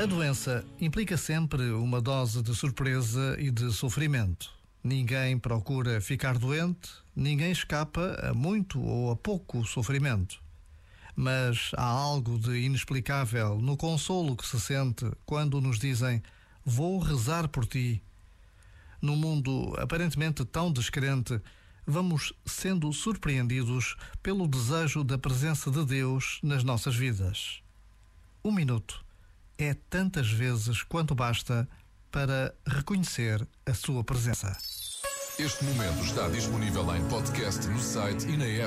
A doença implica sempre uma dose de surpresa e de sofrimento. Ninguém procura ficar doente, ninguém escapa a muito ou a pouco sofrimento. Mas há algo de inexplicável no consolo que se sente quando nos dizem: Vou rezar por ti. No mundo aparentemente tão descrente, vamos sendo surpreendidos pelo desejo da presença de Deus nas nossas vidas. Um minuto é tantas vezes quanto basta para reconhecer a sua presença. Este momento está disponível em podcast no site e na app.